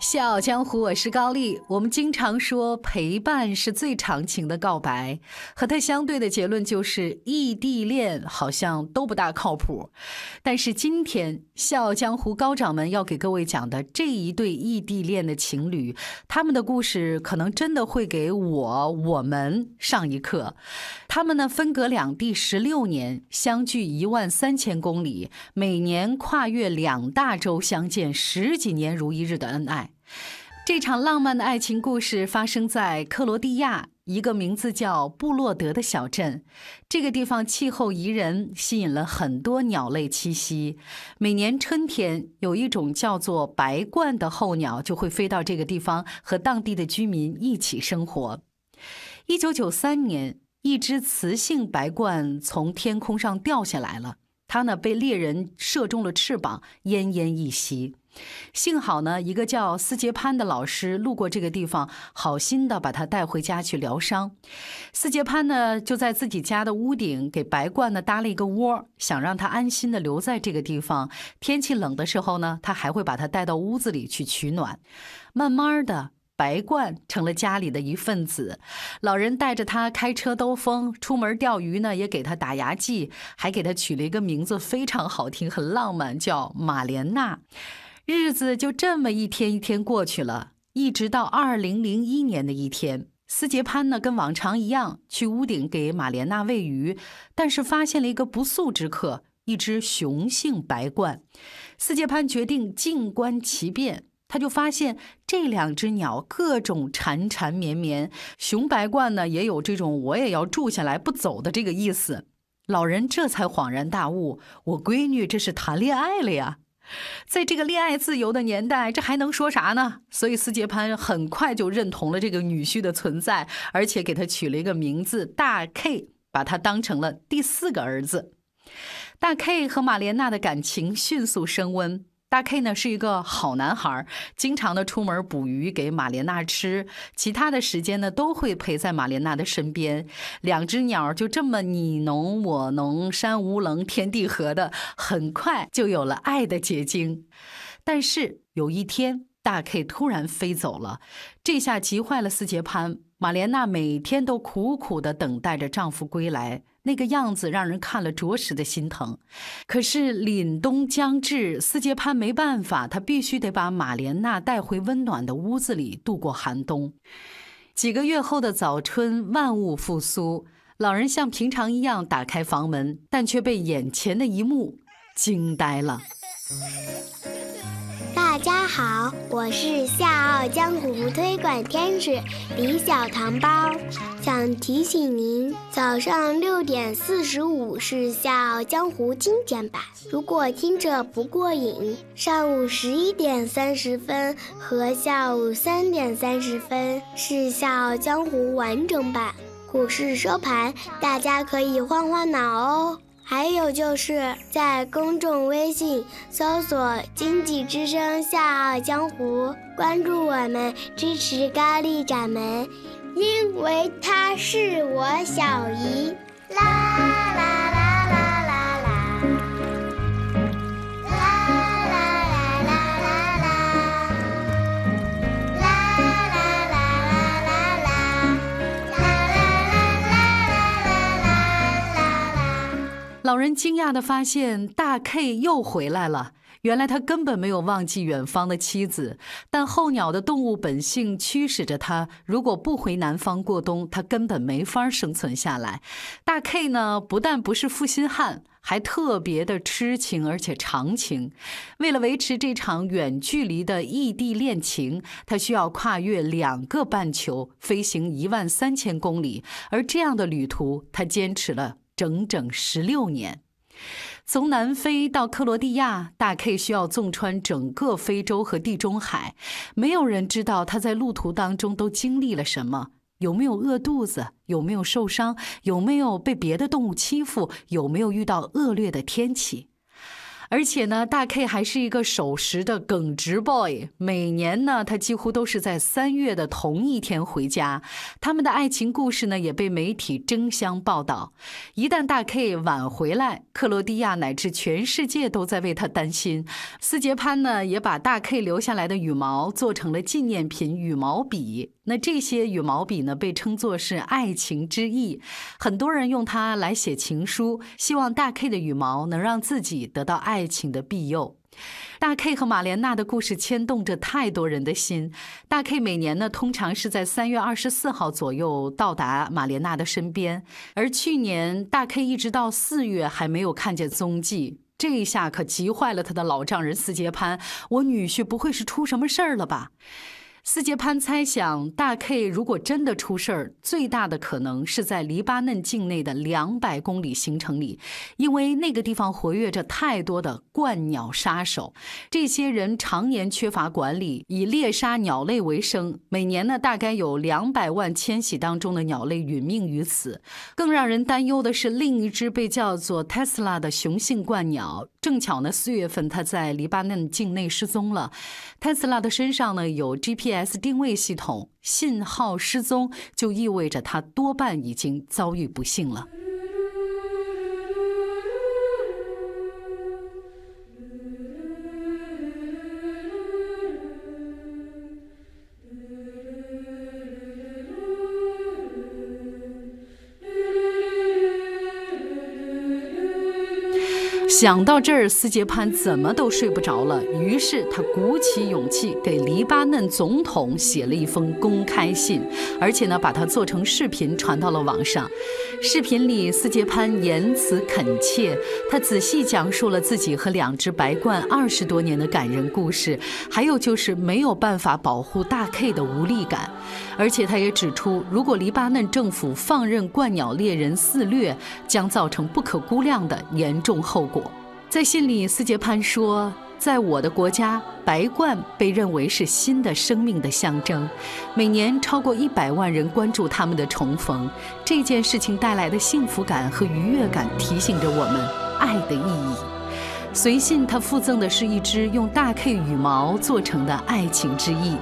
笑傲江湖，我是高丽。我们经常说陪伴是最长情的告白，和它相对的结论就是异地恋好像都不大靠谱。但是今天笑傲江湖高掌门要给各位讲的这一对异地恋的情侣，他们的故事可能真的会给我我们上一课。他们呢分隔两地十六年，相距一万三千公里，每年跨越两大洲相见，十几年如一日的恩爱。这场浪漫的爱情故事发生在克罗地亚一个名字叫布洛德的小镇。这个地方气候宜人，吸引了很多鸟类栖息。每年春天，有一种叫做白鹳的候鸟就会飞到这个地方，和当地的居民一起生活。一九九三年，一只雌性白鹳从天空上掉下来了，它呢被猎人射中了翅膀，奄奄一息。幸好呢，一个叫斯杰潘的老师路过这个地方，好心的把他带回家去疗伤。斯杰潘呢，就在自己家的屋顶给白鹳呢搭了一个窝，想让他安心的留在这个地方。天气冷的时候呢，他还会把它带到屋子里去取暖。慢慢的，白鹳成了家里的一份子。老人带着他开车兜风，出门钓鱼呢，也给他打牙祭，还给他取了一个名字，非常好听，很浪漫，叫马莲娜。日子就这么一天一天过去了，一直到二零零一年的一天，斯杰潘呢跟往常一样去屋顶给玛莲娜喂鱼，但是发现了一个不速之客，一只雄性白鹳。斯杰潘决定静观其变，他就发现这两只鸟各种缠缠绵绵，雄白鹳呢也有这种我也要住下来不走的这个意思。老人这才恍然大悟，我闺女这是谈恋爱了呀。在这个恋爱自由的年代，这还能说啥呢？所以斯杰潘很快就认同了这个女婿的存在，而且给他取了一个名字大 K，把他当成了第四个儿子。大 K 和马莲娜的感情迅速升温。大 K 呢是一个好男孩，经常的出门捕鱼给玛莲娜吃，其他的时间呢都会陪在玛莲娜的身边。两只鸟就这么你侬我侬，山无棱，天地合的，很快就有了爱的结晶。但是有一天，大 K 突然飞走了，这下急坏了斯杰潘。马莲娜每天都苦苦的等待着丈夫归来。那个样子让人看了着实的心疼，可是凛冬将至，斯杰潘没办法，他必须得把马莲娜带回温暖的屋子里度过寒冬。几个月后的早春，万物复苏，老人像平常一样打开房门，但却被眼前的一幕惊呆了。大家好，我是笑傲江湖推广天使李小糖包，想提醒您，早上六点四十五是笑傲江湖精简版，如果听着不过瘾，上午十一点三十分和下午三点三十分是笑傲江湖完整版。股市收盘，大家可以换换脑哦。还有就是在公众微信搜索“经济之声笑傲江湖”，关注我们，支持高丽掌门，因为他是我小姨。啦啦。老人惊讶地发现，大 K 又回来了。原来他根本没有忘记远方的妻子，但候鸟的动物本性驱使着他，如果不回南方过冬，他根本没法生存下来。大 K 呢，不但不是负心汉，还特别的痴情而且长情。为了维持这场远距离的异地恋情，他需要跨越两个半球，飞行一万三千公里。而这样的旅途，他坚持了。整整十六年，从南非到克罗地亚，大 K 需要纵穿整个非洲和地中海。没有人知道他在路途当中都经历了什么：有没有饿肚子？有没有受伤？有没有被别的动物欺负？有没有遇到恶劣的天气？而且呢，大 K 还是一个守时的耿直 boy。每年呢，他几乎都是在三月的同一天回家。他们的爱情故事呢，也被媒体争相报道。一旦大 K 晚回来，克罗地亚乃至全世界都在为他担心。斯杰潘呢，也把大 K 留下来的羽毛做成了纪念品羽毛笔。那这些羽毛笔呢，被称作是爱情之翼，很多人用它来写情书，希望大 K 的羽毛能让自己得到爱爱情的庇佑。大 K 和马莲娜的故事牵动着太多人的心。大 K 每年呢，通常是在三月二十四号左右到达马莲娜的身边，而去年大 K 一直到四月还没有看见踪迹，这一下可急坏了他的老丈人斯杰潘。我女婿不会是出什么事儿了吧？斯杰潘猜想，大 K 如果真的出事儿，最大的可能是在黎巴嫩境内的两百公里行程里，因为那个地方活跃着太多的鹳鸟杀手。这些人常年缺乏管理，以猎杀鸟类为生。每年呢，大概有两百万迁徙当中的鸟类殒命于此。更让人担忧的是，另一只被叫做 Tesla 的雄性鹳鸟，正巧呢，四月份他在黎巴嫩境内失踪了。Tesla 的身上呢有。GPS 定位系统信号失踪，就意味着他多半已经遭遇不幸了。想到这儿，斯杰潘怎么都睡不着了。于是他鼓起勇气给黎巴嫩总统写了一封公开信，而且呢，把它做成视频传到了网上。视频里，斯杰潘言辞恳切，他仔细讲述了自己和两只白鹳二十多年的感人故事，还有就是没有办法保护大 K 的无力感。而且他也指出，如果黎巴嫩政府放任鹳鸟猎人肆虐，将造成不可估量的严重后果。在信里，斯杰潘说：“在我的国家，白鹳被认为是新的生命的象征。每年超过一百万人关注他们的重逢。这件事情带来的幸福感和愉悦感，提醒着我们爱的意义。”随信他附赠的是一只用大 K 羽毛做成的爱情之翼。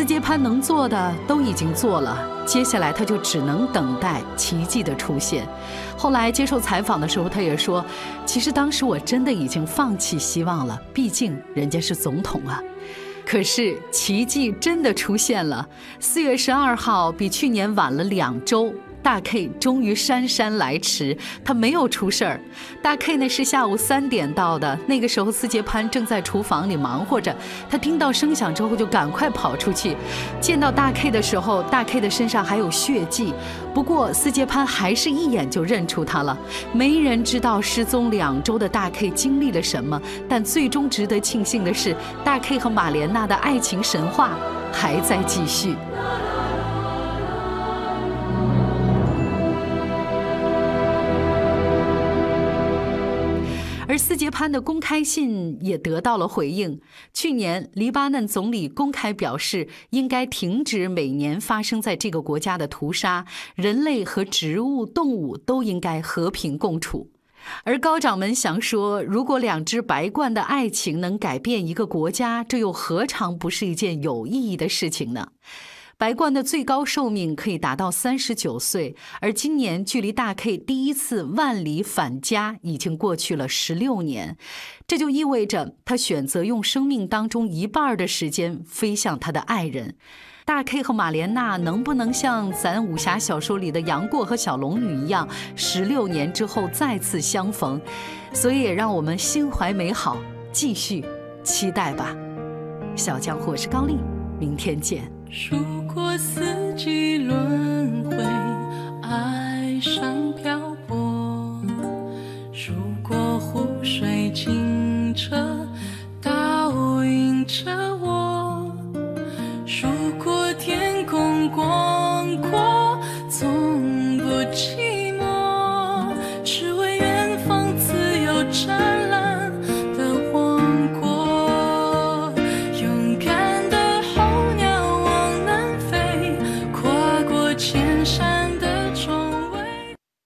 斯杰潘能做的都已经做了，接下来他就只能等待奇迹的出现。后来接受采访的时候，他也说：“其实当时我真的已经放弃希望了，毕竟人家是总统啊。”可是奇迹真的出现了，四月十二号比去年晚了两周。大 K 终于姗姗来迟，他没有出事儿。大 K 呢是下午三点到的，那个时候斯杰潘正在厨房里忙活着。他听到声响之后就赶快跑出去，见到大 K 的时候，大 K 的身上还有血迹，不过斯杰潘还是一眼就认出他了。没人知道失踪两周的大 K 经历了什么，但最终值得庆幸的是，大 K 和马莲娜的爱情神话还在继续。斯杰潘的公开信也得到了回应。去年，黎巴嫩总理公开表示，应该停止每年发生在这个国家的屠杀，人类和植物、动物都应该和平共处。而高掌门祥说，如果两只白鹳的爱情能改变一个国家，这又何尝不是一件有意义的事情呢？白鹳的最高寿命可以达到三十九岁，而今年距离大 K 第一次万里返家已经过去了十六年，这就意味着他选择用生命当中一半的时间飞向他的爱人。大 K 和马莲娜能不能像咱武侠小说里的杨过和小龙女一样，十六年之后再次相逢？所以也让我们心怀美好，继续期待吧。小江，我是高丽，明天见。数过四季轮。